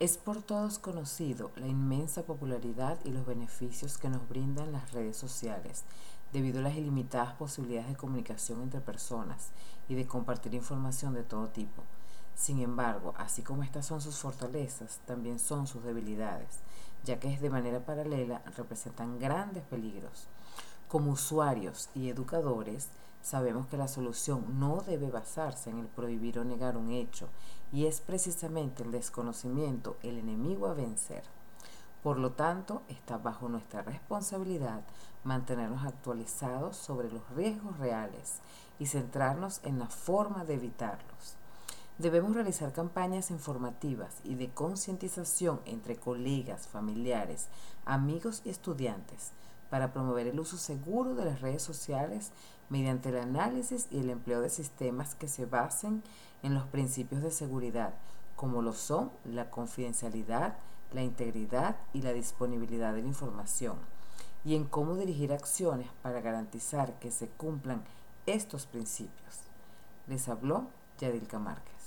Es por todos conocido la inmensa popularidad y los beneficios que nos brindan las redes sociales, debido a las ilimitadas posibilidades de comunicación entre personas y de compartir información de todo tipo. Sin embargo, así como estas son sus fortalezas, también son sus debilidades, ya que de manera paralela representan grandes peligros. Como usuarios y educadores, sabemos que la solución no debe basarse en el prohibir o negar un hecho, y es precisamente el desconocimiento el enemigo a vencer. Por lo tanto, está bajo nuestra responsabilidad mantenernos actualizados sobre los riesgos reales y centrarnos en la forma de evitarlos. Debemos realizar campañas informativas y de concientización entre colegas, familiares, amigos y estudiantes para promover el uso seguro de las redes sociales mediante el análisis y el empleo de sistemas que se basen en los principios de seguridad, como lo son la confidencialidad, la integridad y la disponibilidad de la información, y en cómo dirigir acciones para garantizar que se cumplan estos principios. Les habló Yadilka Márquez.